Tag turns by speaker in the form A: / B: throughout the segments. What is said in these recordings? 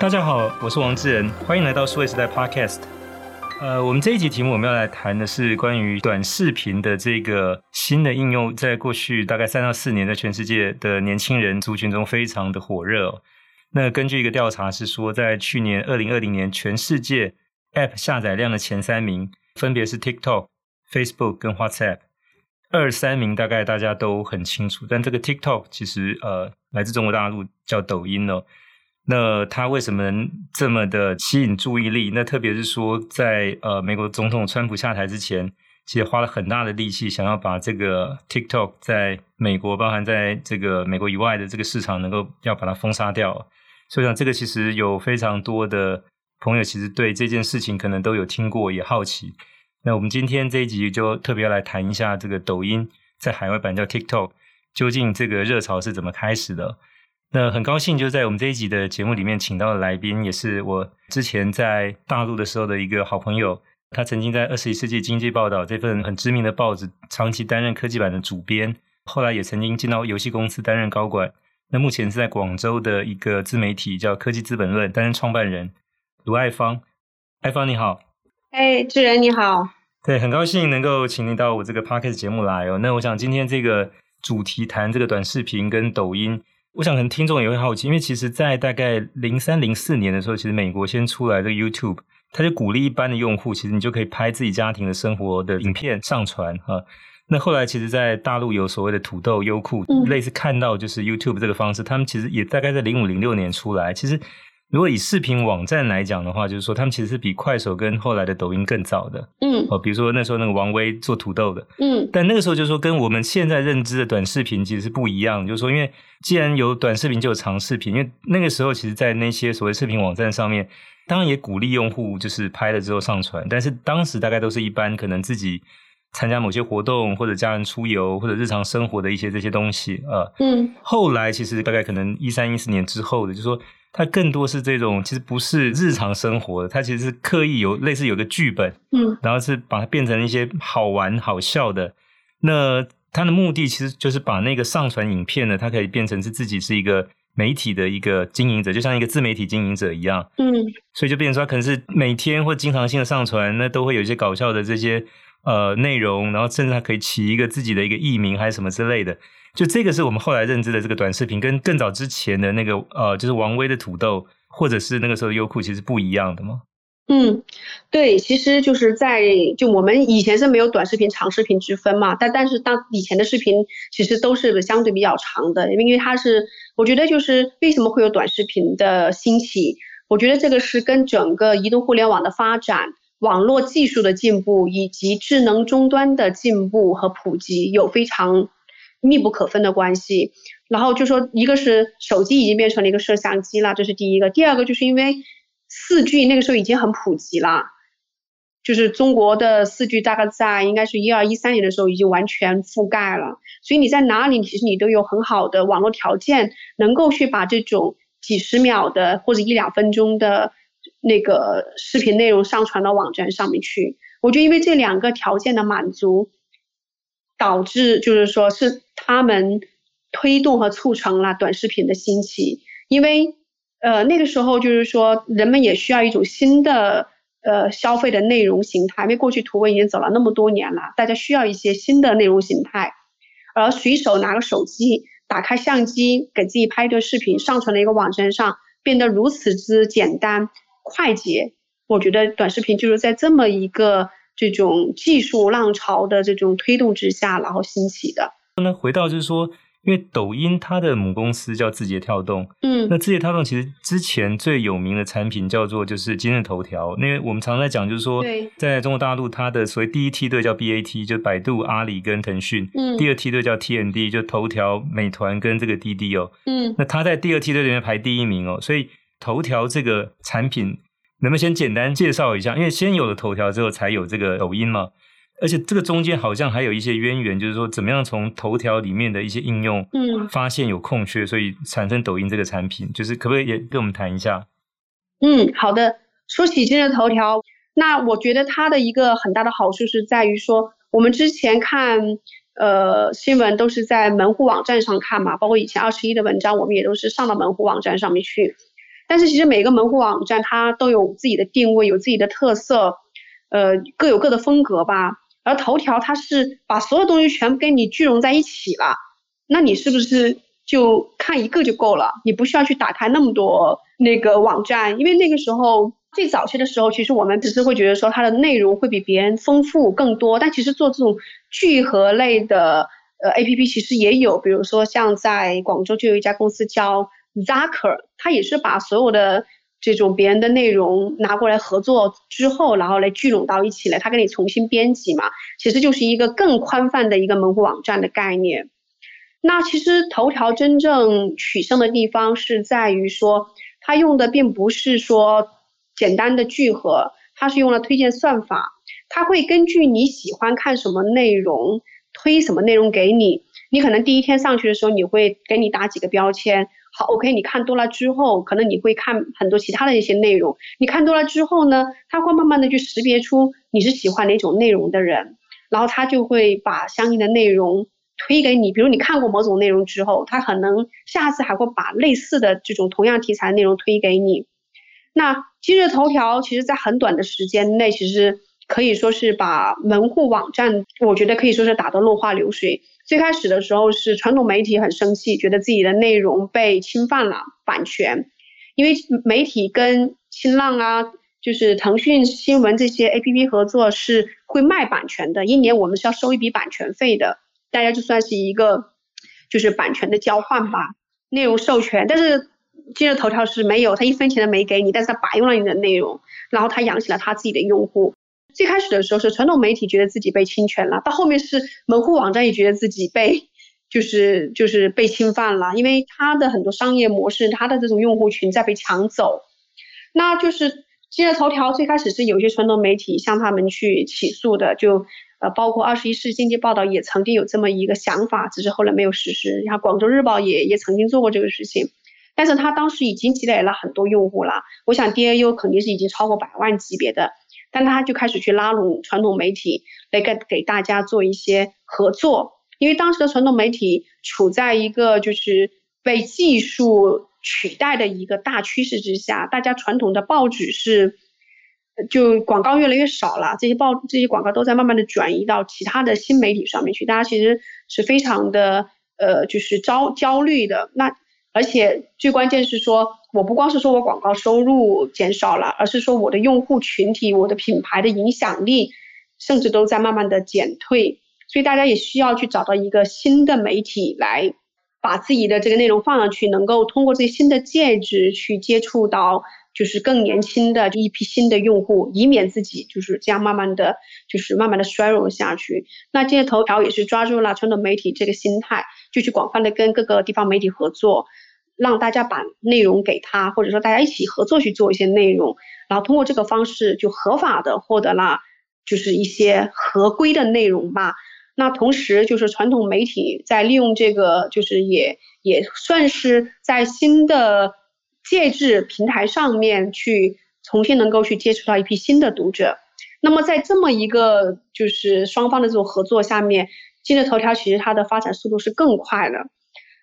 A: 大家好，我是王志仁，欢迎来到数位时代 Podcast。呃，我们这一集题目我们要来谈的是关于短视频的这个新的应用，在过去大概三到四年，在全世界的年轻人族群中非常的火热。那根据一个调查是说，在去年二零二零年，全世界 App 下载量的前三名分别是 TikTok、Facebook 跟 WhatsApp。二三名大概大家都很清楚，但这个 TikTok 其实呃来自中国大陆，叫抖音哦。那它为什么能这么的吸引注意力？那特别是说在，呃美国总统川普下台之前，其实花了很大的力气，想要把这个 TikTok 在美国，包含在这个美国以外的这个市场，能够要把它封杀掉。所以讲，这个其实有非常多的朋友，其实对这件事情可能都有听过，也好奇。那我们今天这一集就特别来谈一下这个抖音在海外版叫 TikTok，究竟这个热潮是怎么开始的？那很高兴，就在我们这一集的节目里面，请到的来宾也是我之前在大陆的时候的一个好朋友。他曾经在《二十一世纪经济报道》这份很知名的报纸长期担任科技版的主编，后来也曾经进到游戏公司担任高管。那目前是在广州的一个自媒体叫科技资本论担任创办人。卢爱芳，爱芳你好。
B: 哎，智仁你好。
A: 对，很高兴能够请你到我这个 Podcast 节目来哦。那我想今天这个主题谈这个短视频跟抖音。我想可能听众也会好奇，因为其实，在大概零三零四年的时候，其实美国先出来这个 YouTube，它就鼓励一般的用户，其实你就可以拍自己家庭的生活的影片上传啊。那后来，其实，在大陆有所谓的土豆、优酷，类似看到就是 YouTube 这个方式，他们其实也大概在零五零六年出来，其实。如果以视频网站来讲的话，就是说他们其实是比快手跟后来的抖音更早的。
B: 嗯，
A: 哦，比如说那时候那个王威做土豆的。
B: 嗯，
A: 但那个时候就是说跟我们现在认知的短视频其实是不一样。就是说，因为既然有短视频，就有长视频。因为那个时候，其实，在那些所谓视频网站上面，当然也鼓励用户就是拍了之后上传，但是当时大概都是一般可能自己参加某些活动，或者家人出游，或者日常生活的一些这些东西啊。
B: 嗯，
A: 后来其实大概可能一三一四年之后的，就是说。它更多是这种，其实不是日常生活的，它其实是刻意有类似有个剧本，
B: 嗯，
A: 然后是把它变成一些好玩好笑的。那它的目的其实就是把那个上传影片呢，它可以变成是自己是一个媒体的一个经营者，就像一个自媒体经营者一样，
B: 嗯，
A: 所以就变成说，它可能是每天或经常性的上传，那都会有一些搞笑的这些呃内容，然后甚至它可以起一个自己的一个艺名还是什么之类的。就这个是我们后来认知的这个短视频，跟更早之前的那个呃，就是王威的土豆，或者是那个时候的优酷，其实不一样的吗？
B: 嗯，对，其实就是在就我们以前是没有短视频、长视频之分嘛，但但是当以前的视频其实都是相对比较长的，因为因为它是我觉得就是为什么会有短视频的兴起，我觉得这个是跟整个移动互联网的发展、网络技术的进步以及智能终端的进步和普及有非常。密不可分的关系，然后就说一个是手机已经变成了一个摄像机了，这是第一个。第二个就是因为四 G 那个时候已经很普及了，就是中国的四 G 大概在应该是一二一三年的时候已经完全覆盖了，所以你在哪里其实你都有很好的网络条件，能够去把这种几十秒的或者一两分钟的那个视频内容上传到网站上面去。我就因为这两个条件的满足。导致就是说是他们推动和促成了短视频的兴起，因为呃那个时候就是说人们也需要一种新的呃消费的内容形态，因为过去图文已经走了那么多年了，大家需要一些新的内容形态，而随手拿个手机，打开相机给自己拍一段视频，上传到一个网站上，变得如此之简单快捷，我觉得短视频就是在这么一个。这种技术浪潮的这种推动之下，然后兴起的。
A: 那回到就是说，因为抖音它的母公司叫字节跳动，
B: 嗯，
A: 那字节跳动其实之前最有名的产品叫做就是今日头条。因为我们常常在讲，就是说，在中国大陆，它的所谓第一梯队叫 BAT，就百度、阿里跟腾讯，
B: 嗯，
A: 第二梯队叫 TMD，就头条、美团跟这个滴滴哦，
B: 嗯，
A: 那它在第二梯队里面排第一名哦，所以头条这个产品。能不能先简单介绍一下？因为先有了头条之后，才有这个抖音嘛。而且这个中间好像还有一些渊源，就是说怎么样从头条里面的一些应用，嗯，发现有空缺，所以产生抖音这个产品。就是可不可以也跟我们谈一下？
B: 嗯，好的。说起今日头条，那我觉得它的一个很大的好处是在于说，我们之前看呃新闻都是在门户网站上看嘛，包括以前二十一的文章，我们也都是上到门户网站上面去。但是其实每个门户网站它都有自己的定位，有自己的特色，呃，各有各的风格吧。而头条它是把所有东西全部跟你聚拢在一起了，那你是不是就看一个就够了？你不需要去打开那么多那个网站，因为那个时候最早期的时候，其实我们只是会觉得说它的内容会比别人丰富更多，但其实做这种聚合类的呃 APP 其实也有，比如说像在广州就有一家公司叫。Zaker，他也是把所有的这种别人的内容拿过来合作之后，然后来聚拢到一起来，他给你重新编辑嘛，其实就是一个更宽泛的一个门户网站的概念。那其实头条真正取胜的地方是在于说，它用的并不是说简单的聚合，它是用了推荐算法，它会根据你喜欢看什么内容，推什么内容给你。你可能第一天上去的时候，你会给你打几个标签。好，OK，你看多了之后，可能你会看很多其他的一些内容。你看多了之后呢，他会慢慢的去识别出你是喜欢哪种内容的人，然后他就会把相应的内容推给你。比如你看过某种内容之后，他可能下次还会把类似的这种同样题材内容推给你。那今日头条其实在很短的时间内，其实可以说是把门户网站，我觉得可以说是打得落花流水。最开始的时候是传统媒体很生气，觉得自己的内容被侵犯了版权，因为媒体跟新浪啊，就是腾讯新闻这些 APP 合作是会卖版权的，一年我们是要收一笔版权费的，大家就算是一个就是版权的交换吧，内容授权。但是今日头条是没有，他一分钱都没给你，但是他白用了你的内容，然后他养起了他自己的用户。最开始的时候是传统媒体觉得自己被侵权了，到后面是门户网站也觉得自己被就是就是被侵犯了，因为它的很多商业模式，它的这种用户群在被抢走。那就是今日头条最开始是有些传统媒体向他们去起诉的，就呃包括二十一世纪经济报道也曾经有这么一个想法，只是后来没有实施。然后广州日报也也曾经做过这个事情，但是他当时已经积累了很多用户了，我想 DAU 肯定是已经超过百万级别的。但他就开始去拉拢传统媒体来给给大家做一些合作，因为当时的传统媒体处在一个就是被技术取代的一个大趋势之下，大家传统的报纸是就广告越来越少了，这些报这些广告都在慢慢的转移到其他的新媒体上面去，大家其实是非常的呃就是焦焦虑的，那而且最关键是说。我不光是说我广告收入减少了，而是说我的用户群体、我的品牌的影响力，甚至都在慢慢的减退。所以大家也需要去找到一个新的媒体来把自己的这个内容放上去，能够通过这些新的介质去接触到就是更年轻的一批新的用户，以免自己就是这样慢慢的就是慢慢的衰弱下去。那今日头条也是抓住了传统媒体这个心态，就去广泛的跟各个地方媒体合作。让大家把内容给他，或者说大家一起合作去做一些内容，然后通过这个方式就合法的获得了就是一些合规的内容吧。那同时就是传统媒体在利用这个，就是也也算是在新的介质平台上面去重新能够去接触到一批新的读者。那么在这么一个就是双方的这种合作下面，今日头条其实它的发展速度是更快的。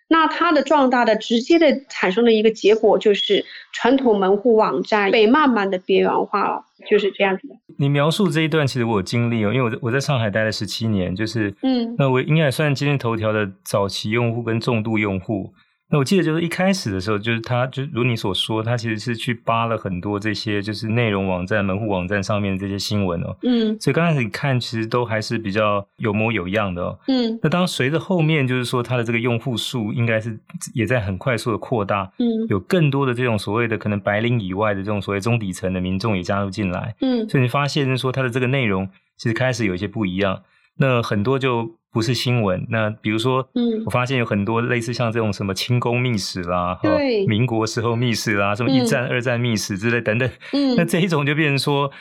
B: 那它的壮大的直接的产生的一个结果就是传统门户网站被慢慢的边缘化了，就是这样子的。
A: 你描述这一段其实我有经历哦，因为我在我在上海待了十七年，就是嗯，那我应该也算今日头条的早期用户跟重度用户。那我记得就是一开始的时候，就是他就如你所说，他其实是去扒了很多这些就是内容网站、门户网站上面的这些新闻哦。嗯。所以刚开始你看，其实都还是比较有模有样的哦。嗯。那当随着后面就是说，他的这个用户数应该是也在很快速的扩大。嗯。有更多的这种所谓的可能白领以外的这种所谓中底层的民众也加入进来。嗯。所以你发现就是说，他的这个内容其实开始有一些不一样。那很多就。不是新闻，那比如说，嗯，我发现有很多类似像这种什么清宫秘史啦，对，民国时候秘史啦，什么一战、嗯、二战秘史之类等等，嗯，那这一种就变成说，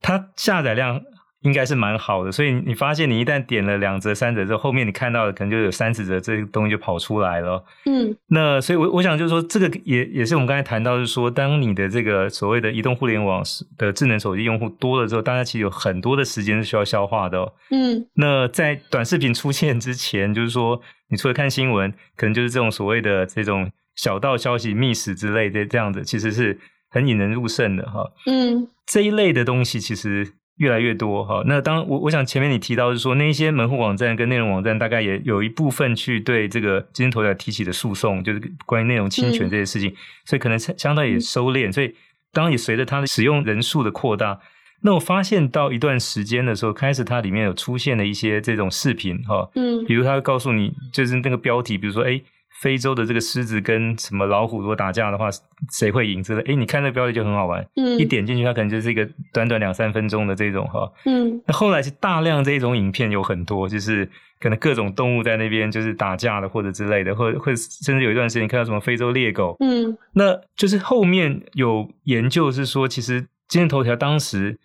A: 它下载量。应该是蛮好的，所以你发现你一旦点了两折、三折之后，后面你看到的可能就有三十折，这个东西就跑出来了。嗯，那所以我，我我想就是说，这个也也是我们刚才谈到，就是说，当你的这个所谓的移动互联网的智能手机用户多了之后，大家其实有很多的时间是需要消化的。嗯，那在短视频出现之前，就是说，你除了看新闻，可能就是这种所谓的这种小道消息、密室之类的这样子，其实是很引人入胜的哈。
B: 嗯，
A: 这一类的东西其实越来越多哈。那当我我想前面你提到是说，那一些门户网站跟内容网站大概也有一部分去对这个今日头条提起的诉讼，就是关于内容侵权这些事情，嗯、所以可能相当也收敛。所以当然也随着它的使用人数的扩大。那我发现到一段时间的时候，开始它里面有出现了一些这种视频哈，嗯，比如它会告诉你，就是那个标题，比如说，哎，非洲的这个狮子跟什么老虎如果打架的话，谁会赢之类？的，哎，你看那个标题就很好玩，嗯，一点进去，它可能就是一个短短两三分钟的这种哈，嗯，那后来是大量这种影片有很多，就是可能各种动物在那边就是打架的或者之类的，或者或者甚至有一段时间看到什么非洲猎狗，嗯，那就是后面有研究是说，其实今日头条当时。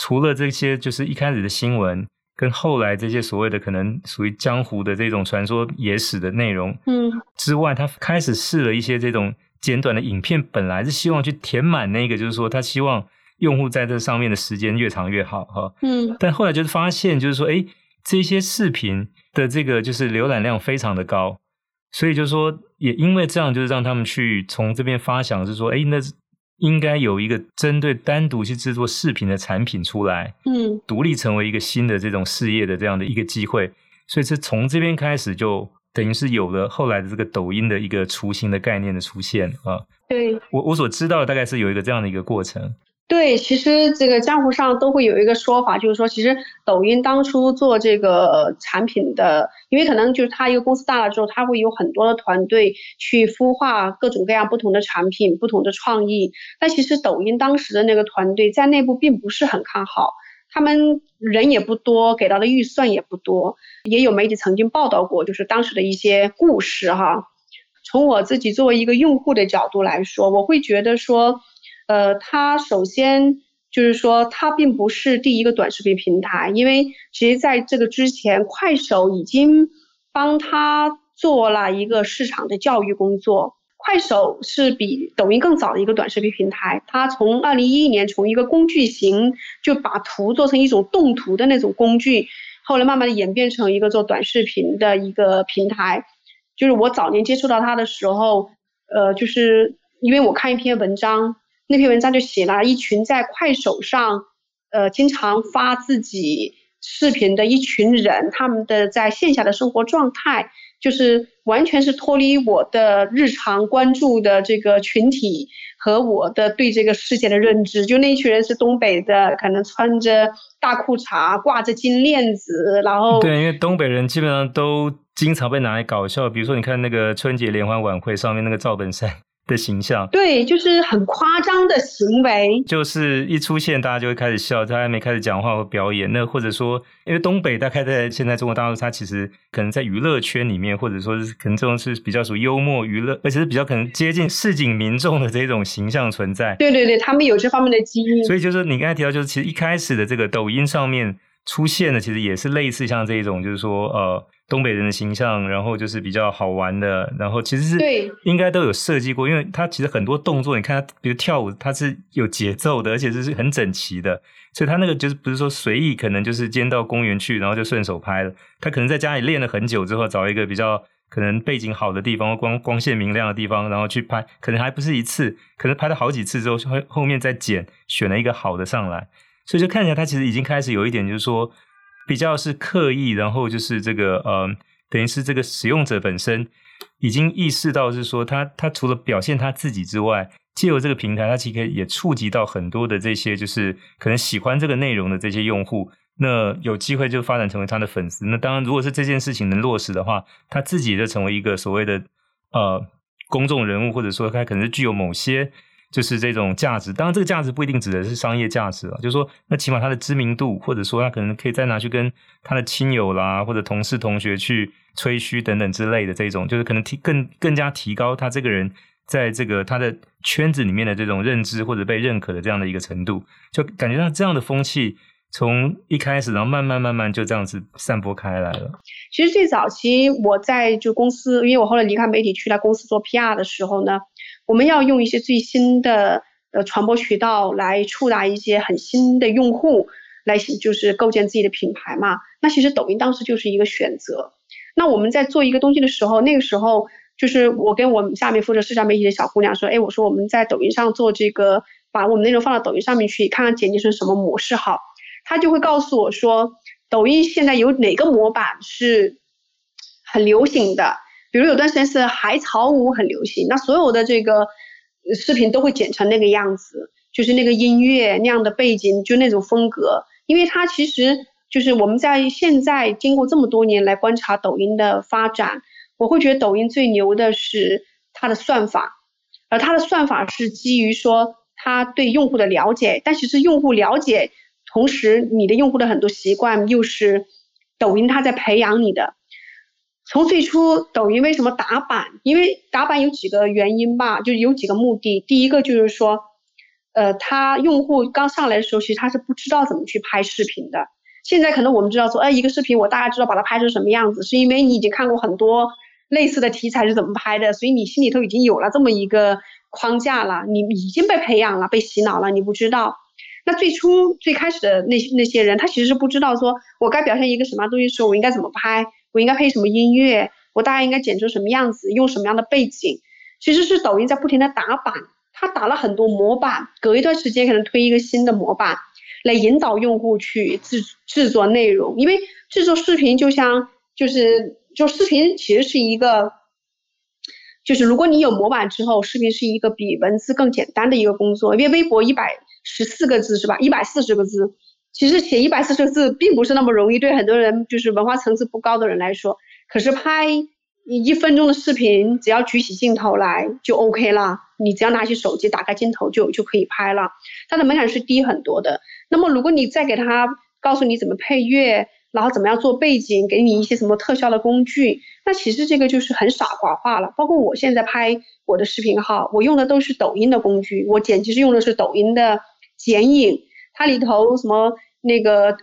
A: 除了这些，就是一开始的新闻，跟后来这些所谓的可能属于江湖的这种传说野史的内容，嗯，之外，他开始试了一些这种简短的影片，本来是希望去填满那个，就是说他希望用户在这上面的时间越长越好，哈，嗯，但后来就是发现，就是说，哎，这些视频的这个就是浏览量非常的高，所以就是说，也因为这样，就是让他们去从这边发想，是说，哎，那。应该有一个针对单独去制作视频的产品出来，嗯，独立成为一个新的这种事业的这样的一个机会，所以是从这边开始就等于是有了后来的这个抖音的一个雏形的概念的出现啊。
B: 对，
A: 我我所知道的大概是有一个这样的一个过程。
B: 对，其实这个江湖上都会有一个说法，就是说，其实抖音当初做这个产品的，因为可能就是他一个公司大了之后，他会有很多的团队去孵化各种各样不同的产品、不同的创意。但其实抖音当时的那个团队在内部并不是很看好，他们人也不多，给到的预算也不多。也有媒体曾经报道过，就是当时的一些故事哈。从我自己作为一个用户的角度来说，我会觉得说。呃，它首先就是说，它并不是第一个短视频平台，因为其实在这个之前，快手已经帮他做了一个市场的教育工作。快手是比抖音更早的一个短视频平台，它从二零一一年从一个工具型就把图做成一种动图的那种工具，后来慢慢的演变成一个做短视频的一个平台。就是我早年接触到它的时候，呃，就是因为我看一篇文章。那篇文章就写了一群在快手上，呃，经常发自己视频的一群人，他们的在线下的生活状态，就是完全是脱离我的日常关注的这个群体和我的对这个世界的认知。就那一群人是东北的，可能穿着大裤衩，挂着金链子，然后
A: 对，因为东北人基本上都经常被拿来搞笑，比如说你看那个春节联欢晚会上面那个赵本山。的形象，
B: 对，就是很夸张的行为，
A: 就是一出现大家就会开始笑，他还没开始讲话或表演，那或者说，因为东北大概在现在中国大陆，它其实可能在娱乐圈里面，或者说是可能这种是比较属于幽默娱乐，而且是比较可能接近市井民众的这种形象存在。
B: 对对对，他们有这方面的基因。
A: 所以就是你刚才提到，就是其实一开始的这个抖音上面出现的，其实也是类似像这一种，就是说呃。东北人的形象，然后就是比较好玩的，然后其实是应该都有设计过，因为他其实很多动作，你看他，比如跳舞，他是有节奏的，而且是很整齐的，所以他那个就是不是说随意，可能就是今天到公园去，然后就顺手拍了。他可能在家里练了很久之后，找一个比较可能背景好的地方，光光线明亮的地方，然后去拍，可能还不是一次，可能拍了好几次之后，后后面再剪，选了一个好的上来，所以就看起来他其实已经开始有一点，就是说。比较是刻意，然后就是这个呃，等于是这个使用者本身已经意识到是说他，他除了表现他自己之外，借由这个平台，他其实也触及到很多的这些就是可能喜欢这个内容的这些用户，那有机会就发展成为他的粉丝。那当然，如果是这件事情能落实的话，他自己就成为一个所谓的呃公众人物，或者说他可能是具有某些。就是这种价值，当然这个价值不一定指的是商业价值了，就是说，那起码他的知名度，或者说他可能可以再拿去跟他的亲友啦，或者同事同学去吹嘘等等之类的这种，就是可能提更更加提高他这个人在这个他的圈子里面的这种认知或者被认可的这样的一个程度，就感觉到这样的风气从一开始，然后慢慢慢慢就这样子散播开来了。
B: 其实最早期我在就公司，因为我后来离开媒体去了公司做 PR 的时候呢。我们要用一些最新的呃传播渠道来触达一些很新的用户，来就是构建自己的品牌嘛。那其实抖音当时就是一个选择。那我们在做一个东西的时候，那个时候就是我跟我们下面负责社交媒体的小姑娘说，哎，我说我们在抖音上做这个，把我们内容放到抖音上面去，看看剪辑成什么模式好。她就会告诉我说，抖音现在有哪个模板是很流行的，比如有段时间是海草舞很流行，那所有的这个视频都会剪成那个样子，就是那个音乐那样的背景，就那种风格，因为它其实就是我们在现在经过这么多年来观察抖音的发展。我会觉得抖音最牛的是它的算法，而它的算法是基于说它对用户的了解，但其实用户了解，同时你的用户的很多习惯又是抖音它在培养你的。从最初抖音为什么打板？因为打板有几个原因吧，就有几个目的。第一个就是说，呃，他用户刚上来的时候，其实他是不知道怎么去拍视频的。现在可能我们知道说，哎，一个视频我大概知道把它拍成什么样子，是因为你已经看过很多。类似的题材是怎么拍的？所以你心里头已经有了这么一个框架了，你已经被培养了，被洗脑了，你不知道。那最初最开始的那些那些人，他其实是不知道说，我该表现一个什么东西的时候，我应该怎么拍，我应该配什么音乐，我大概应该剪成什么样子，用什么样的背景。其实是抖音在不停的打板，它打了很多模板，隔一段时间可能推一个新的模板，来引导用户去制制作内容。因为制作视频就像就是。就视频其实是一个，就是如果你有模板之后，视频是一个比文字更简单的一个工作。因为微博一百十四个字是吧？一百四十个字，其实写一百四十个字并不是那么容易，对很多人就是文化层次不高的人来说。可是拍一分钟的视频，只要举起镜头来就 OK 了。你只要拿起手机，打开镜头就就可以拍了。它的门槛是低很多的。那么如果你再给他告诉你怎么配乐，然后怎么样做背景，给你一些什么特效的工具，那其实这个就是很傻瓜化了。包括我现在拍我的视频号，我用的都是抖音的工具，我剪辑是用的是抖音的剪影，它里头什么那个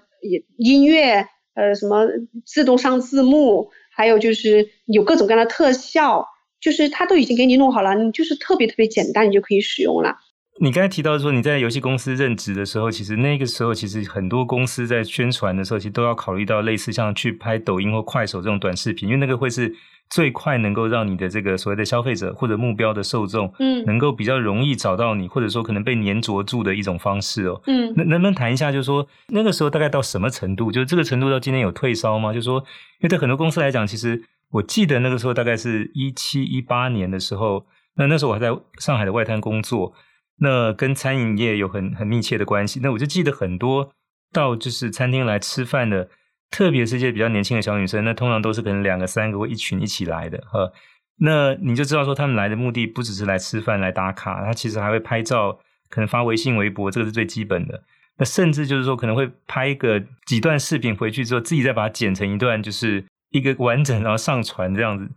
B: 音乐，呃，什么自动上字幕，还有就是有各种各样的特效，就是它都已经给你弄好了，你就是特别特别简单，你就可以使用了。
A: 你刚才提到说你在游戏公司任职的时候，其实那个时候其实很多公司在宣传的时候，其实都要考虑到类似像去拍抖音或快手这种短视频，因为那个会是最快能够让你的这个所谓的消费者或者目标的受众，嗯，能够比较容易找到你，或者说可能被黏着住的一种方式哦。嗯，能能不能谈一下，就是说那个时候大概到什么程度？就是这个程度到今天有退烧吗？就是说，因为对很多公司来讲，其实我记得那个时候大概是一七一八年的时候，那那时候我还在上海的外滩工作。那跟餐饮业有很很密切的关系。那我就记得很多到就是餐厅来吃饭的，特别是一些比较年轻的小女生，那通常都是可能两个、三个或一群一起来的哈。那你就知道说，他们来的目的不只是来吃饭、来打卡，他其实还会拍照，可能发微信、微博，这个是最基本的。那甚至就是说，可能会拍一个几段视频回去之后，自己再把它剪成一段，就是一个完整，然后上传这样子。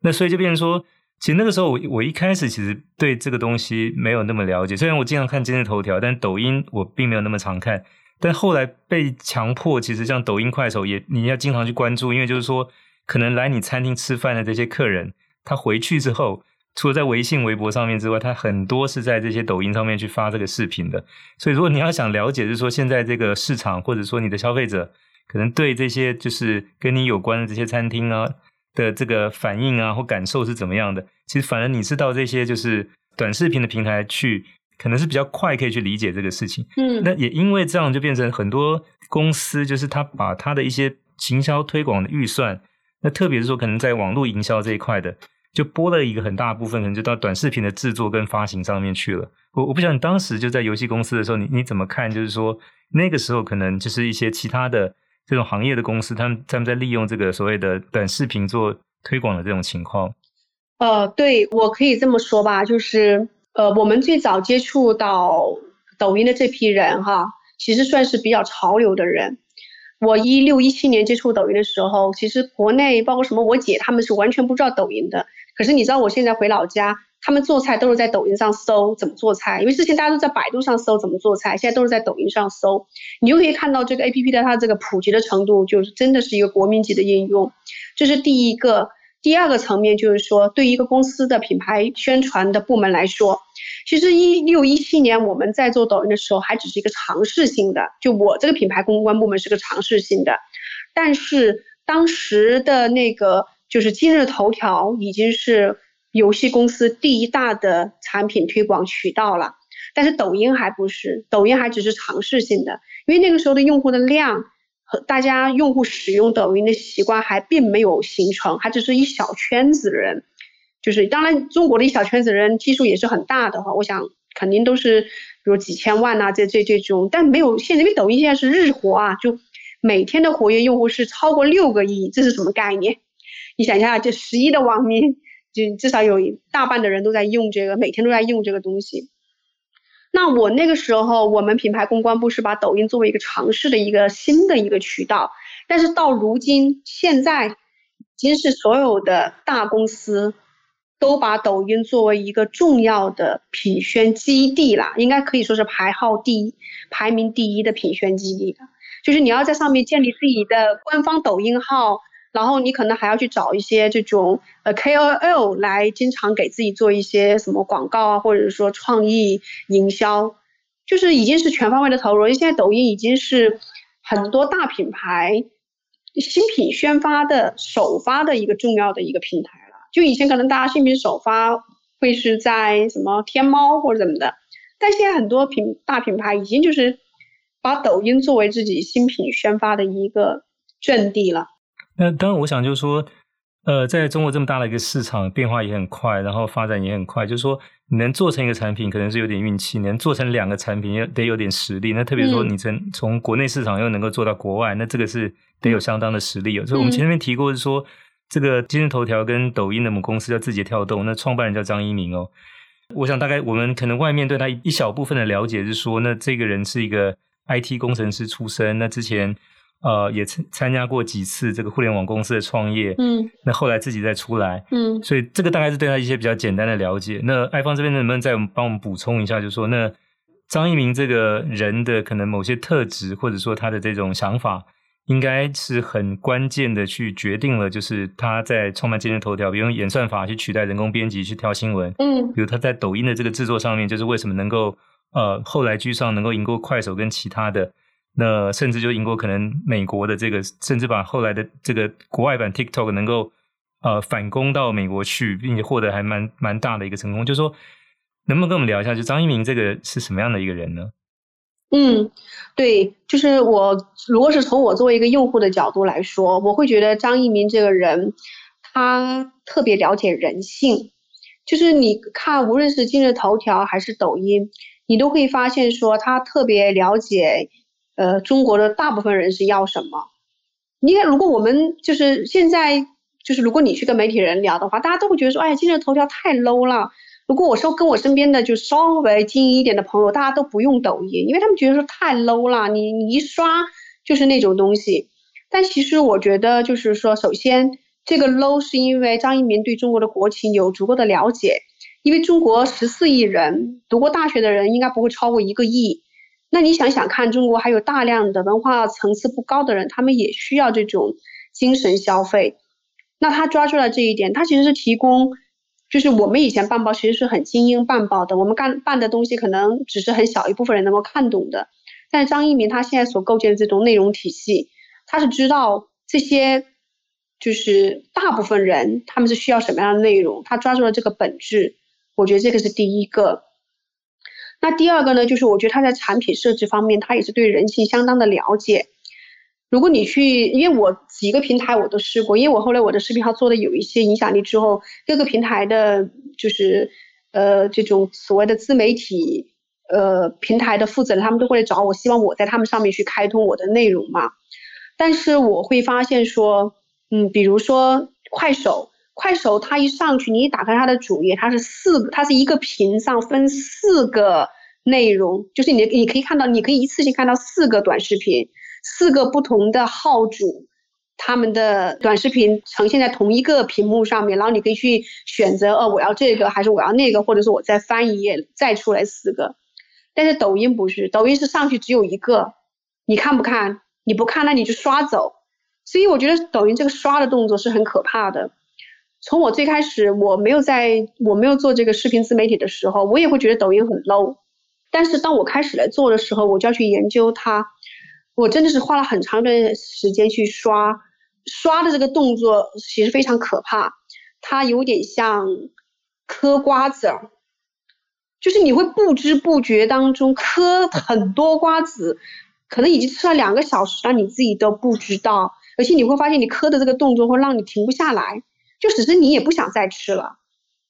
A: 那所以就变成说。其实那个时候，我我一开始其实对这个东西没有那么了解。虽然我经常看今日头条，但抖音我并没有那么常看。但后来被强迫，其实像抖音、快手也你要经常去关注，因为就是说，可能来你餐厅吃饭的这些客人，他回去之后，除了在微信、微博上面之外，他很多是在这些抖音上面去发这个视频的。所以，如果你要想了解，就是说现在这个市场，或者说你的消费者，可能对这些就是跟你有关的这些餐厅啊。的这个反应啊或感受是怎么样的？其实反而你是到这些就是短视频的平台去，可能是比较快可以去理解这个事情。嗯，那也因为这样就变成很多公司就是他把他的一些行销推广的预算，那特别是说可能在网络营销这一块的，就拨了一个很大部分，可能就到短视频的制作跟发行上面去了。我我不晓得你当时就在游戏公司的时候，你你怎么看？就是说那个时候可能就是一些其他的。这种行业的公司，他们他们在利用这个所谓的短视频做推广的这种情况。
B: 呃，对，我可以这么说吧，就是呃，我们最早接触到抖音的这批人哈，其实算是比较潮流的人。我一六一七年接触抖音的时候，其实国内包括什么我姐他们是完全不知道抖音的。可是你知道，我现在回老家。他们做菜都是在抖音上搜怎么做菜，因为之前大家都在百度上搜怎么做菜，现在都是在抖音上搜。你就可以看到这个 APP 的它这个普及的程度，就是真的是一个国民级的应用。这是第一个，第二个层面就是说，对于一个公司的品牌宣传的部门来说，其实一六一七年我们在做抖音的时候，还只是一个尝试性的，就我这个品牌公关部门是个尝试性的，但是当时的那个就是今日头条已经是。游戏公司第一大的产品推广渠道了。但是抖音还不是，抖音还只是尝试性的，因为那个时候的用户的量和大家用户使用抖音的习惯还并没有形成，还只是一小圈子人。就是当然，中国的一小圈子人基数也是很大的哈，我想肯定都是比如几千万呐、这这这种，但没有现在，因为抖音现在是日活啊，就每天的活跃用户是超过六个亿，这是什么概念？你想一下，这十亿的网民，就至少有大半的人都在用这个，每天都在用这个东西。那我那个时候，我们品牌公关部是把抖音作为一个尝试的一个新的一个渠道，但是到如今，现在已经是所有的大公司都把抖音作为一个重要的品宣基地了，应该可以说是排号第一、排名第一的品宣基地，就是你要在上面建立自己的官方抖音号。然后你可能还要去找一些这种呃 KOL 来经常给自己做一些什么广告啊，或者说创意营销，就是已经是全方位的投入。因为现在抖音已经是很多大品牌新品宣发的首发的一个重要的一个平台。就以前可能大家新品首发会是在什么天猫或者怎么的，但现在很多品大品牌已经就是把抖音作为自己新品宣发的一个阵地了。
A: 那当然，我想就是说，呃，在中国这么大的一个市场，变化也很快，然后发展也很快。就是说，你能做成一个产品，可能是有点运气；能做成两个产品，也得有点实力。那特别说，你从从国内市场又能够做到国外，那这个是得有相当的实力。所以我们前面提过是说，这个今日头条跟抖音的母公司叫字节跳动，那创办人叫张一鸣哦。我想大概我们可能外面对他一小部分的了解是说，那这个人是一个 IT 工程师出身，那之前。呃，也参参加过几次这个互联网公司的创业，嗯，那后来自己再出来，嗯，所以这个大概是对他一些比较简单的了解。那爱芳这边能不能再帮我们补充一下，就是说，那张一鸣这个人的可能某些特质，或者说他的这种想法，应该是很关键的，去决定了，就是他在创办今日头条，比如用演算法去取代人工编辑去挑新闻，嗯，比如他在抖音的这个制作上面，就是为什么能够呃后来居上，能够赢过快手跟其他的。那甚至就赢过可能美国的这个，甚至把后来的这个国外版 TikTok 能够呃反攻到美国去，并且获得还蛮蛮大的一个成功。就是说，能不能跟我们聊一下，就张一鸣这个是什么样的一个人呢？
B: 嗯，对，就是我如果是从我作为一个用户的角度来说，我会觉得张一鸣这个人他特别了解人性。就是你看，无论是今日头条还是抖音，你都会发现说他特别了解。呃，中国的大部分人是要什么？你看，如果我们就是现在就是，如果你去跟媒体人聊的话，大家都会觉得说，哎，今日头条太 low 了。如果我说跟我身边的就稍微精英一点的朋友，大家都不用抖音，因为他们觉得说太 low 了，你你一刷就是那种东西。但其实我觉得就是说，首先这个 low 是因为张一鸣对中国的国情有足够的了解，因为中国十四亿人，读过大学的人应该不会超过一个亿。那你想想看，中国还有大量的文化层次不高的人，他们也需要这种精神消费。那他抓住了这一点，他其实是提供，就是我们以前办报其实是很精英办报的，我们干办的东西可能只是很小一部分人能够看懂的。但是张一鸣他现在所构建的这种内容体系，他是知道这些，就是大部分人他们是需要什么样的内容，他抓住了这个本质，我觉得这个是第一个。那第二个呢，就是我觉得他在产品设置方面，他也是对人性相当的了解。如果你去，因为我几个平台我都试过，因为我后来我的视频号做的有一些影响力之后，各个平台的，就是呃这种所谓的自媒体呃平台的负责人，他们都会来找我，希望我在他们上面去开通我的内容嘛。但是我会发现说，嗯，比如说快手。快手它一上去，你一打开它的主页，它是四，它是一个屏上分四个内容，就是你你可以看到，你可以一次性看到四个短视频，四个不同的号主，他们的短视频呈现在同一个屏幕上面，然后你可以去选择，哦，我要这个还是我要那个，或者是我再翻一页再出来四个。但是抖音不是，抖音是上去只有一个，你看不看？你不看，那你就刷走。所以我觉得抖音这个刷的动作是很可怕的。从我最开始，我没有在我没有做这个视频自媒体的时候，我也会觉得抖音很 low。但是当我开始来做的时候，我就要去研究它。我真的是花了很长一段时间去刷，刷的这个动作其实非常可怕。它有点像嗑瓜子，就是你会不知不觉当中嗑很多瓜子，可能已经吃了两个小时了，你自己都不知道。而且你会发现，你嗑的这个动作会让你停不下来，就只是你也不想再吃了。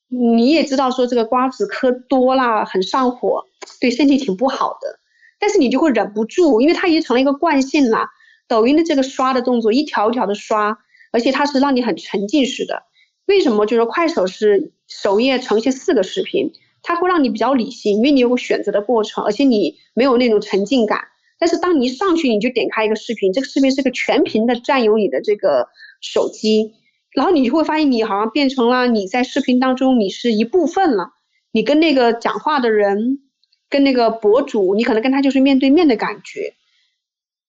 B: 你也知道说这个瓜子嗑多了很上火，对身体挺不好的，但是你就会忍不住，因为它已经成了一个惯性了。抖音的这个刷的动作，一条一条的刷，而且它是让你很沉浸式的。为什么？就是快手是首页呈现四个视频，它会让你比较理性，因为你有个选择的过程，而且你没有那种沉浸感。但是当你一上去，你就点开一个视频，这个视频是个全屏的占有你的这个手机。然后你就会发现，你好像变成了你在视频当中，你是一部分了。你跟那个讲话的人，跟那个博主，你可能跟他就是面对面的感觉。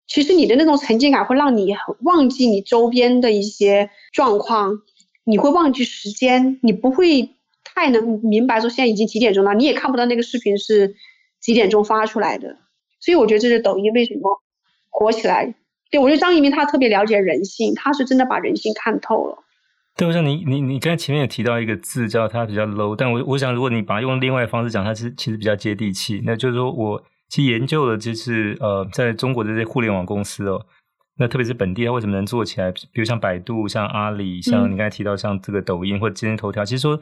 B: 其实你的那种沉浸感会让你忘记你周边的一些状况，你会忘记时间，你不会太能明白说现在已经几点钟了，你也看不到那个视频是几点钟发出来的。所以我觉得这是抖音为什么火起来。对，我觉得张一鸣他特别了解人性，他是真的把人性看透了。
A: 对，我想你你你刚才前面有提到一个字叫它比较 low，但我我想如果你把它用另外的方式讲，它是其实比较接地气。那就是说我其实研究了就是呃，在中国的这些互联网公司哦，那特别是本地它为什么能做起来？比如像百度、像阿里、像你刚才提到像这个抖音或者今日头条，其实说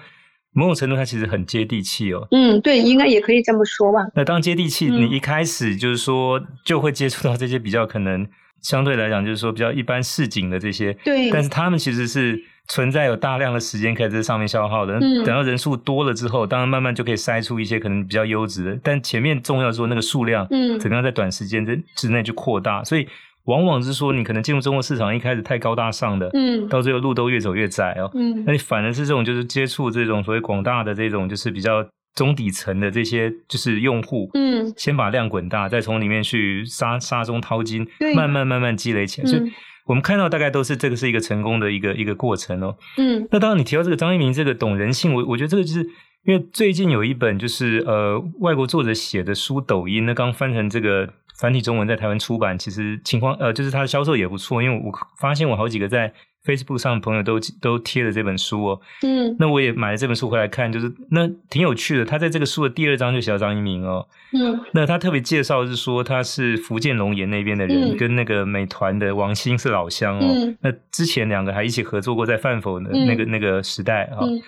A: 某种程度它其实很接地气哦。
B: 嗯，对，应该也可以这么说吧。
A: 那当接地气，你一开始就是说就会接触到这些比较可能相对来讲就是说比较一般市井的这些，
B: 对，
A: 但是他们其实是。存在有大量的时间可以在这上面消耗的，等到人数多了之后，当然慢慢就可以筛出一些可能比较优质的。但前面重要说那个数量，嗯，怎么样在短时间之之内就扩大？所以往往是说，你可能进入中国市场一开始太高大上的，嗯，到最后路都越走越窄哦，嗯，那你反而是这种就是接触这种所谓广大的这种就是比较中底层的这些就是用户，嗯，先把量滚大，再从里面去沙沙中掏金，慢慢慢慢积累起来，所以。我们看到大概都是这个是一个成功的一个一个过程哦。嗯，那当然你提到这个张一鸣这个懂人性，我我觉得这个就是因为最近有一本就是呃外国作者写的书，抖音那刚翻成这个繁体中文在台湾出版，其实情况呃就是它的销售也不错，因为我发现我好几个在。Facebook 上的朋友都都贴了这本书哦，嗯，那我也买了这本书回来看，就是那挺有趣的。他在这个书的第二章就写到张一鸣哦，嗯，那他特别介绍是说他是福建龙岩那边的人，嗯、跟那个美团的王兴是老乡哦。嗯、那之前两个还一起合作过在饭否的那个、嗯、那个时代啊。嗯、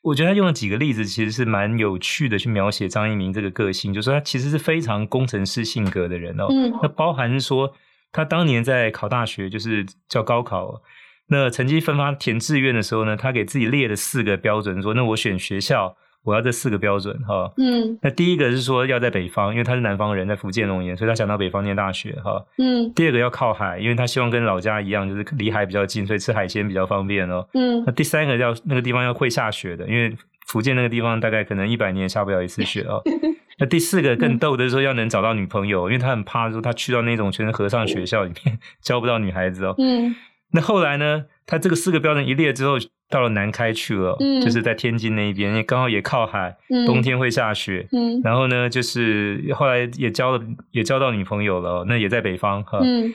A: 我觉得他用了几个例子，其实是蛮有趣的，去描写张一鸣这个个性，就是说他其实是非常工程师性格的人哦。嗯，那包含说他当年在考大学，就是叫高考。那成绩分发填志愿的时候呢，他给自己列了四个标准，说那我选学校，我要这四个标准哈。嗯。那第一个是说要在北方，因为他是南方人，在福建龙岩，所以他想到北方念大学哈。嗯。第二个要靠海，因为他希望跟老家一样，就是离海比较近，所以吃海鲜比较方便哦。嗯。那第三个要那个地方要会下雪的，因为福建那个地方大概可能一百年下不了一次雪哦。那第四个更逗的是说要能找到女朋友，因为他很怕说他去到那种全是和尚学校里面 交不到女孩子哦。嗯。那后来呢？他这个四个标准一列之后，到了南开去了，嗯、就是在天津那一边，因为刚好也靠海，嗯、冬天会下雪。嗯、然后呢，就是后来也交了，也交到女朋友了。那也在北方哈。嗯、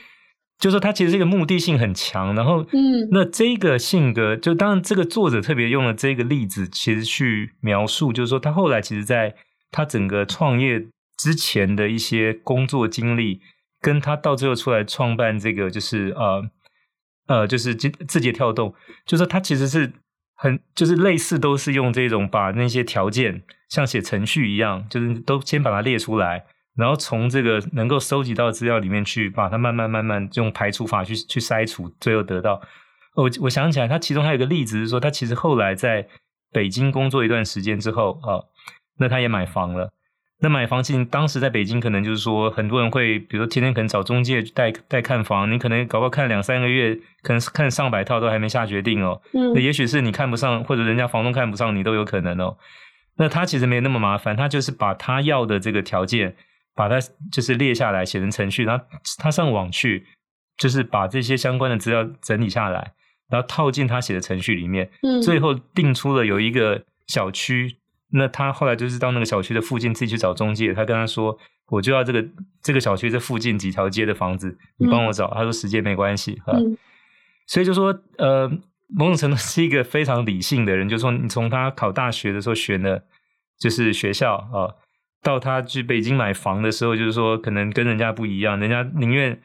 A: 就说他其实是一个目的性很强。然后，嗯、那这个性格，就当然这个作者特别用了这个例子，其实去描述，就是说他后来其实在他整个创业之前的一些工作经历，跟他到最后出来创办这个，就是呃。呃，就是字字节跳动，就是说他其实是很，就是类似都是用这种把那些条件像写程序一样，就是都先把它列出来，然后从这个能够收集到资料里面去，把它慢慢慢慢用排除法去去筛除，最后得到。我我想起来，他其中还有一个例子是说，他其实后来在北京工作一段时间之后啊，那他也买房了。那买房其实当时在北京，可能就是说很多人会，比如说天天可能找中介带带看房，你可能搞不好看两三个月，可能是看上百套都还没下决定哦。嗯，那也许是你看不上，或者人家房东看不上你都有可能哦。那他其实没那么麻烦，他就是把他要的这个条件，把它就是列下来写成程序，然后他上网去，就是把这些相关的资料整理下来，然后套进他写的程序里面，嗯，最后定出了有一个小区。那他后来就是到那个小区的附近自己去找中介，他跟他说：“我就要这个这个小区这附近几条街的房子，你帮我找。嗯”他说：“时间没关系。”哈，所以就说，呃，某种程度是一个非常理性的人，就是说你从他考大学的时候选的，就是学校啊，到他去北京买房的时候，就是说可能跟人家不一样，人家宁愿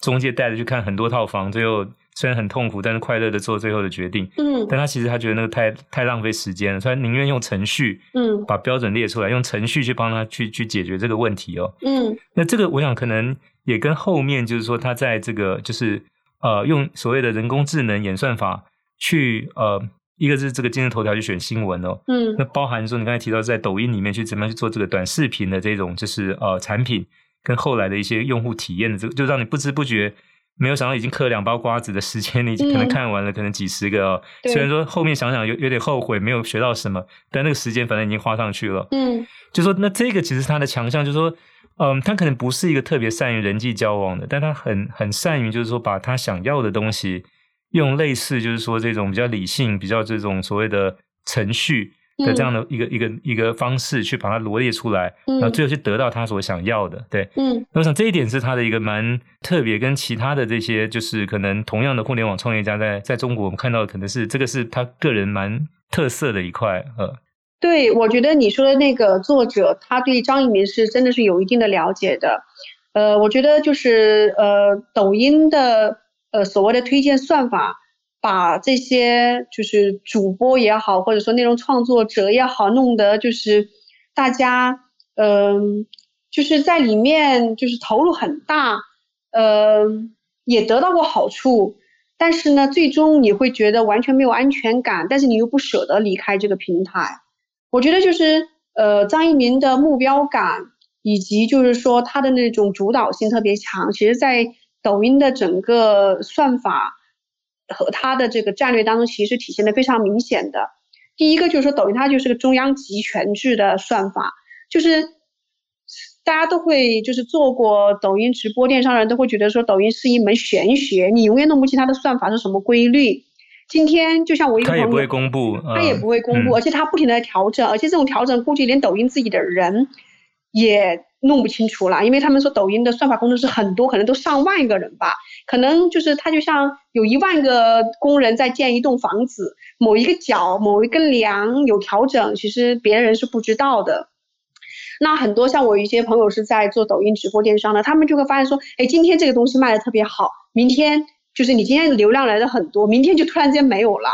A: 中介带着去看很多套房，最后虽然很痛苦，但是快乐的做最后的决定。
B: 嗯，
A: 但他其实他觉得那个太太浪费时间了，所以他宁愿用程序，嗯，把标准列出来，用程序去帮他去去解决这个问题哦。
B: 嗯，
A: 那这个我想可能也跟后面就是说他在这个就是呃用所谓的人工智能演算法。去呃，一个是这个今日头条去选新闻哦，
B: 嗯，
A: 那包含说你刚才提到在抖音里面去怎么样去做这个短视频的这种就是呃产品，跟后来的一些用户体验的这个，就让你不知不觉没有想到已经嗑两包瓜子的时间，你已经可能看完了可能几十个哦。
B: 嗯、
A: 虽然说后面想想有有点后悔没有学到什么，但那个时间反正已经花上去了。
B: 嗯，
A: 就说那这个其实他的强项就是说，嗯，他可能不是一个特别善于人际交往的，但他很很善于就是说把他想要的东西。用类似就是说这种比较理性、比较这种所谓的程序的这样的一个、嗯、一个一个方式去把它罗列出来，嗯、然后最后去得到他所想要的。对，
B: 嗯，
A: 我想这一点是他的一个蛮特别，跟其他的这些就是可能同样的互联网创业家在在中国我们看到的可能是这个是他个人蛮特色的一块。呃，
B: 对，我觉得你说的那个作者，他对张一鸣是真的是有一定的了解的。呃，我觉得就是呃，抖音的。呃，所谓的推荐算法，把这些就是主播也好，或者说内容创作者也好，弄得就是大家，嗯、就是在里面就是投入很大，呃，也得到过好处，但是呢，最终你会觉得完全没有安全感，但是你又不舍得离开这个平台。我觉得就是呃，张一鸣的目标感，以及就是说他的那种主导性特别强，其实，在。抖音的整个算法和它的这个战略当中，其实体现的非常明显的。第一个就是说，抖音它就是个中央集权制的算法，就是大家都会就是做过抖音直播电商的人都会觉得说，抖音是一门玄学，你永远弄不清它的算法是什么规律。今天就像我一个朋友，
A: 他也不会公布，
B: 他也不会公布，
A: 嗯、
B: 而且他不停的调整，而且这种调整估计连抖音自己的人也。弄不清楚了，因为他们说抖音的算法工程师很多，可能都上万个人吧，可能就是他就像有一万个工人在建一栋房子，某一个角、某一个梁有调整，其实别人是不知道的。那很多像我一些朋友是在做抖音直播电商的，他们就会发现说，哎，今天这个东西卖的特别好，明天就是你今天流量来的很多，明天就突然间没有了，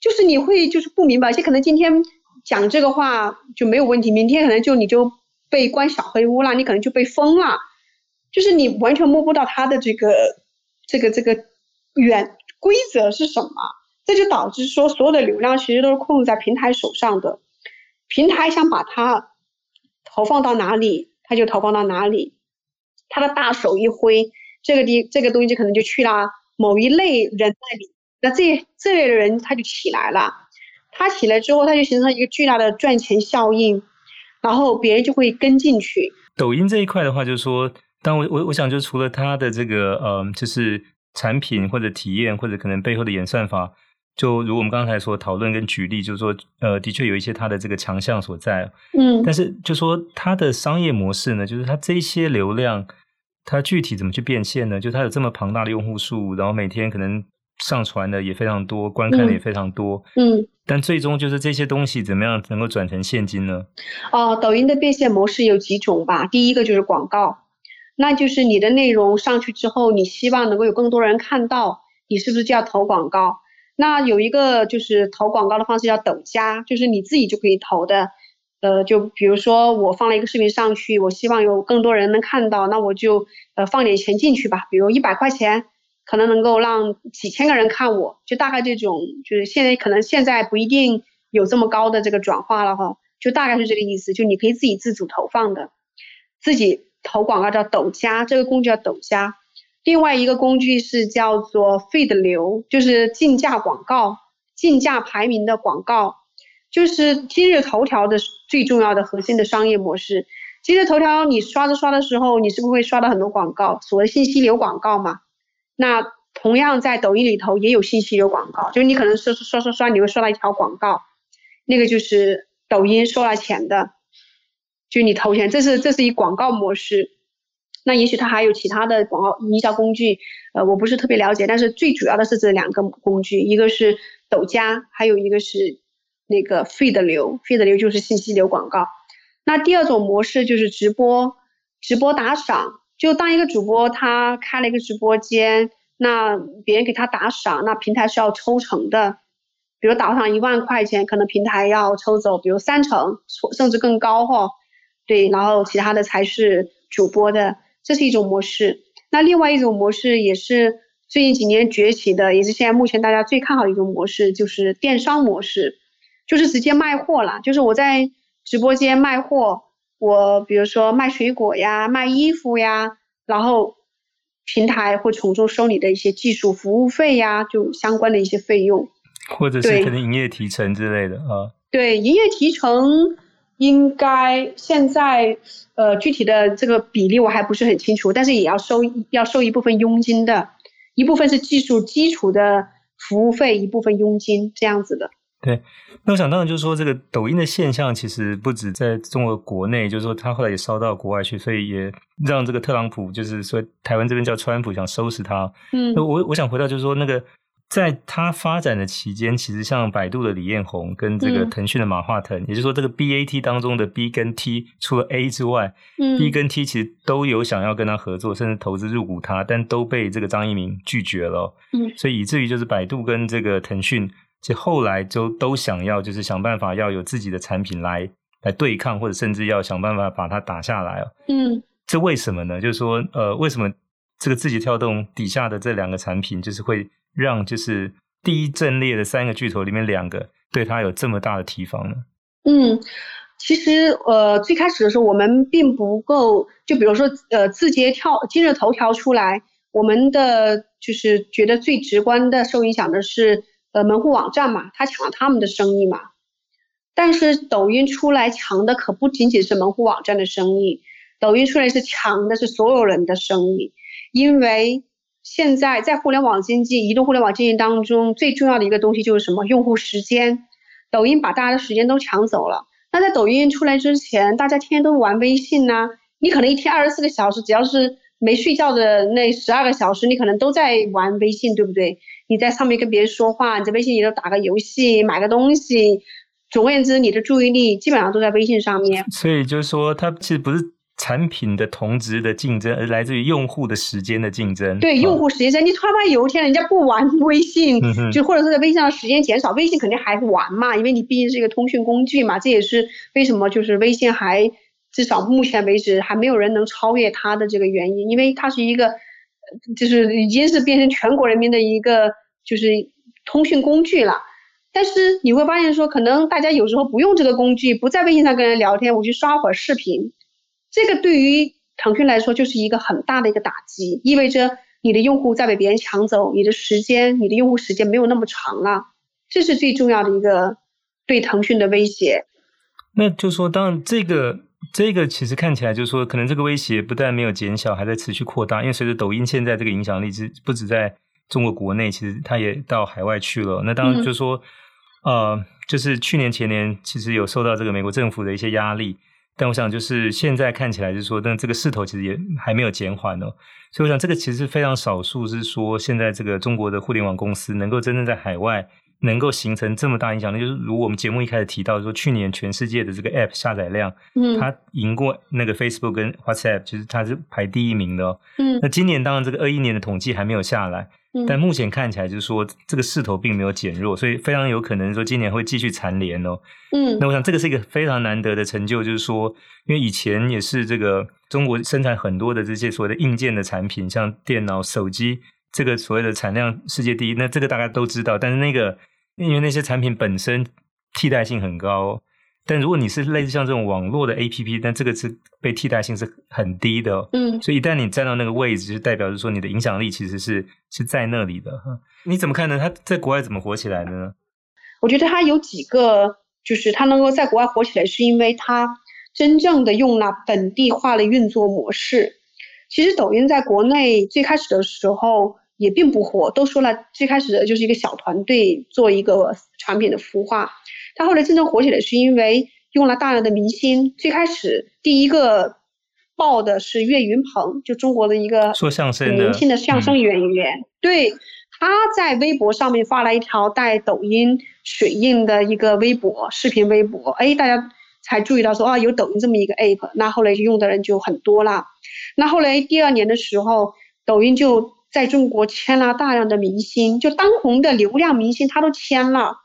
B: 就是你会就是不明白，而且可能今天讲这个话就没有问题，明天可能就你就。被关小黑屋了，你可能就被封了，就是你完全摸不到它的这个这个这个原规则是什么，这就导致说所有的流量其实都是控制在平台手上的，平台想把它投放到哪里，它就投放到哪里，他的大手一挥，这个地这个东西就可能就去了某一类人那里，那这这类的人他就起来了，他起来之后，他就形成一个巨大的赚钱效应。然后别人就会跟进去。
A: 抖音这一块的话，就是说，当我我我想，就除了它的这个呃，就是产品或者体验，或者可能背后的演算法，就如我们刚才所讨论跟举例，就是说，呃，的确有一些它的这个强项所在。
B: 嗯。
A: 但是就说它的商业模式呢，就是它这些流量，它具体怎么去变现呢？就它有这么庞大的用户数，然后每天可能。上传的也非常多，观看的也非常多，
B: 嗯，嗯，
A: 但最终就是这些东西怎么样能够转成现金呢？
B: 哦，抖音的变现模式有几种吧，第一个就是广告，那就是你的内容上去之后，你希望能够有更多人看到，你是不是就要投广告？那有一个就是投广告的方式叫抖加，就是你自己就可以投的，呃，就比如说我放了一个视频上去，我希望有更多人能看到，那我就呃放点钱进去吧，比如一百块钱。可能能够让几千个人看我，就大概这种，就是现在可能现在不一定有这么高的这个转化了哈，就大概是这个意思，就你可以自己自主投放的，自己投广告叫抖加，这个工具叫抖加。另外一个工具是叫做 Feed 流，就是竞价广告，竞价排名的广告，就是今日头条的最重要的核心的商业模式。今日头条你刷着刷的时候，你是不是会刷到很多广告？所谓信息流广告嘛。那同样在抖音里头也有信息流广告，就是你可能刷刷刷刷刷，你会刷到一条广告，那个就是抖音收了钱的，就你投钱，这是这是一广告模式。那也许它还有其他的广告营销工具，呃，我不是特别了解，但是最主要的是这两个工具，一个是抖加，还有一个是那个 feed 流，feed 流就是信息流广告。那第二种模式就是直播，直播打赏，就当一个主播他开了一个直播间，那别人给他打赏，那平台是要抽成的，比如打赏一万块钱，可能平台要抽走，比如三成，甚至更高哈，对，然后其他的才是主播的。这是一种模式，那另外一种模式也是最近几年崛起的，也是现在目前大家最看好一种模式，就是电商模式，就是直接卖货了。就是我在直播间卖货，我比如说卖水果呀、卖衣服呀，然后平台会从中收你的一些技术服务费呀，就相关的一些费用，
A: 或者是可能营业提成之类的啊。
B: 对，营业提成。应该现在，呃，具体的这个比例我还不是很清楚，但是也要收要收一部分佣金的，一部分是技术基础的服务费，一部分佣金这样子的。
A: 对，那我想当然就是说，这个抖音的现象其实不止在中国国内，就是说它后来也烧到国外去，所以也让这个特朗普就是说台湾这边叫川普想收拾他。嗯，我我想回到就是说那个。在他发展的期间，其实像百度的李彦宏跟这个腾讯的马化腾，嗯、也就是说，这个 BAT 当中的 B 跟 T，除了 A 之外，嗯，B 跟 T 其实都有想要跟他合作，甚至投资入股他，但都被这个张一鸣拒绝了。嗯，所以以至于就是百度跟这个腾讯，其实后来就都想要就是想办法要有自己的产品来来对抗，或者甚至要想办法把它打下来。嗯，这为什么呢？就是说，呃，为什么这个字节跳动底下的这两个产品就是会？让就是第一阵列的三个巨头里面两个对它有这么大的提防呢？
B: 嗯，其实呃最开始的时候我们并不够，就比如说呃字节跳今日头条出来，我们的就是觉得最直观的受影响的是呃门户网站嘛，他抢了他们的生意嘛。但是抖音出来抢的可不仅仅是门户网站的生意，抖音出来是抢的是所有人的生意，因为。现在在互联网经济、移动互联网经济当中，最重要的一个东西就是什么？用户时间。抖音把大家的时间都抢走了。那在抖音出来之前，大家天天都玩微信呐、你可能一天二十四个小时，只要是没睡觉的那十二个小时，你可能都在玩微信，对不对？你在上面跟别人说话，你在微信里头打个游戏、买个东西，总而言之，你的注意力基本上都在微信上面。
A: 所以就是说，它其实不是。产品的同质的竞争，而来自于用户的时间的竞争。
B: 对，用户时间，你突然有一天人家不玩微信，嗯、就或者是在微信上时间减少，微信肯定还玩嘛，因为你毕竟是一个通讯工具嘛。这也是为什么就是微信还至少目前为止还没有人能超越它的这个原因，因为它是一个就是已经是变成全国人民的一个就是通讯工具了。但是你会发现说，可能大家有时候不用这个工具，不在微信上跟人聊天，我去刷会儿视频。这个对于腾讯来说就是一个很大的一个打击，意味着你的用户在被别人抢走，你的时间，你的用户时间没有那么长了，这是最重要的一个对腾讯的威胁。
A: 那就说，当然这个这个其实看起来就是说，可能这个威胁不但没有减小，还在持续扩大，因为随着抖音现在这个影响力只不止在中国国内，其实它也到海外去了。那当然就是说，嗯、呃，就是去年前年其实有受到这个美国政府的一些压力。但我想，就是现在看起来，就是说，但这个势头其实也还没有减缓哦。所以，我想这个其实是非常少数，是说现在这个中国的互联网公司能够真正在海外能够形成这么大影响力。就是如我们节目一开始提到说，去年全世界的这个 App 下载量，嗯，它赢过那个 Facebook 跟 WhatsApp，其实它是排第一名的哦。嗯，那今年当然这个二一年的统计还没有下来。但目前看起来就是说，这个势头并没有减弱，所以非常有可能说今年会继续蝉联哦。嗯，那我想这个是一个非常难得的成就，就是说，因为以前也是这个中国生产很多的这些所谓的硬件的产品，像电脑、手机，这个所谓的产量世界第一，那这个大家都知道。但是那个因为那些产品本身替代性很高。但如果你是类似像这种网络的 APP，但这个是被替代性是很低的，嗯，所以一旦你站到那个位置，就代表着说你的影响力其实是是在那里的。你怎么看呢？它在国外怎么火起来的呢？
B: 我觉得它有几个，就是它能够在国外火起来，是因为它真正的用了本地化的运作模式。其实抖音在国内最开始的时候也并不火，都说了最开始的就是一个小团队做一个产品的孵化。他后来真正火起来，是因为用了大量的明星。最开始第一个爆的是岳云鹏，就中国的一个
A: 说相声的
B: 年轻的相声演员，嗯、对，他在微博上面发了一条带抖音水印的一个微博视频微博，哎，大家才注意到说啊，有抖音这么一个 app，那后来就用的人就很多了。那后来第二年的时候，抖音就在中国签了大量的明星，就当红的流量明星他都签了。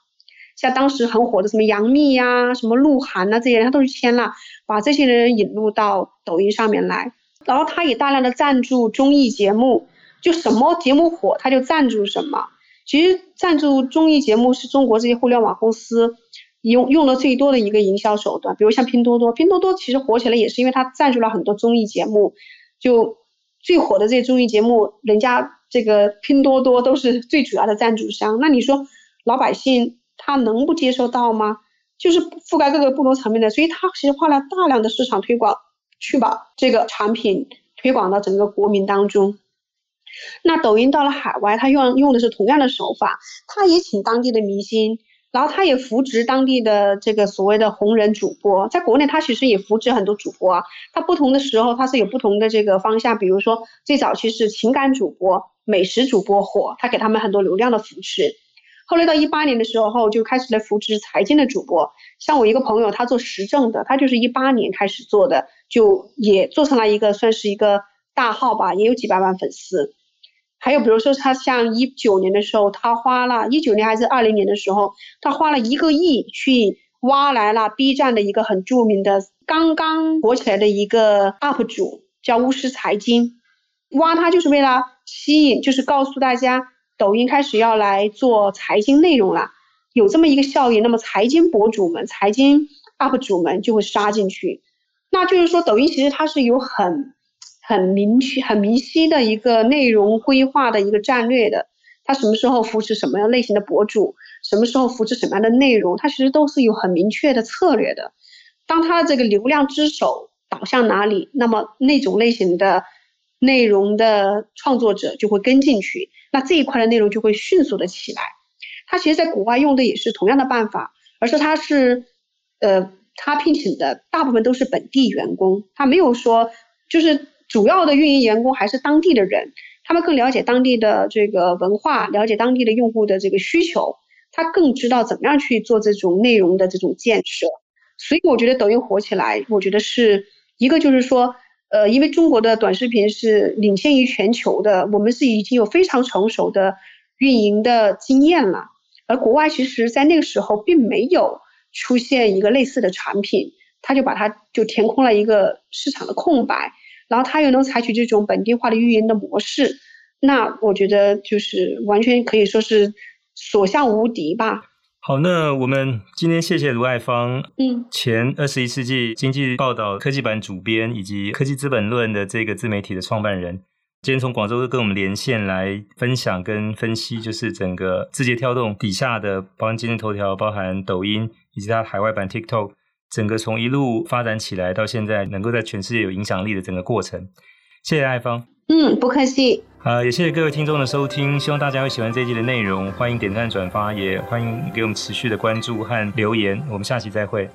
B: 像当时很火的什么杨幂呀、什么鹿晗呐，这些人，他都是签了，把这些人引入到抖音上面来。然后他也大量的赞助综艺节目，就什么节目火他就赞助什么。其实赞助综艺节目是中国这些互联网公司用用的最多的一个营销手段。比如像拼多多，拼多多其实火起来也是因为他赞助了很多综艺节目，就最火的这些综艺节目，人家这个拼多多都是最主要的赞助商。那你说老百姓？他能不接受到吗？就是覆盖各个不同层面的，所以他其实花了大量的市场推广，去把这个产品推广到整个国民当中。那抖音到了海外，他用用的是同样的手法，他也请当地的明星，然后他也扶植当地的这个所谓的红人主播。在国内，他其实也扶植很多主播啊，他不同的时候他是有不同的这个方向，比如说最早期是情感主播、美食主播火，他给他们很多流量的扶持。后来到一八年的时候，就开始来扶持财经的主播。像我一个朋友，他做时政的，他就是一八年开始做的，就也做成了一个算是一个大号吧，也有几百万粉丝。还有比如说，他像一九年的时候，他花了一九年还是二零年的时候，他花了一个亿去挖来了 B 站的一个很著名的、刚刚火起来的一个 UP 主，叫巫师财经。挖他就是为了吸引，就是告诉大家。抖音开始要来做财经内容了，有这么一个效应，那么财经博主们、财经 UP 主们就会杀进去。那就是说，抖音其实它是有很很明确、很明晰的一个内容规划的一个战略的。它什么时候扶持什么样类型的博主，什么时候扶持什么样的内容，它其实都是有很明确的策略的。当它的这个流量之手导向哪里，那么那种类型的内容的创作者就会跟进去。那这一块的内容就会迅速的起来，他其实在国外用的也是同样的办法，而是他是，呃，他聘请的大部分都是本地员工，他没有说就是主要的运营员工还是当地的人，他们更了解当地的这个文化，了解当地的用户的这个需求，他更知道怎么样去做这种内容的这种建设，所以我觉得抖音火起来，我觉得是一个就是说。呃，因为中国的短视频是领先于全球的，我们是已经有非常成熟的运营的经验了。而国外其实，在那个时候并没有出现一个类似的产品，他就把它就填空了一个市场的空白，然后他又能采取这种本地化的运营的模式，那我觉得就是完全可以说是所向无敌吧。
A: 好，那我们今天谢谢卢爱芳，
B: 嗯，
A: 前二十一世纪经济报道科技版主编以及科技资本论的这个自媒体的创办人，今天从广州跟我们连线来分享跟分析，就是整个字节跳动底下的，包含今日头条、包含抖音以及它海外版 TikTok，整个从一路发展起来到现在能够在全世界有影响力的整个过程。谢谢爱芳。
B: 嗯，不客气。
A: 好，也谢谢各位听众的收听，希望大家会喜欢这一集的内容，欢迎点赞转发，也欢迎给我们持续的关注和留言，我们下期再会。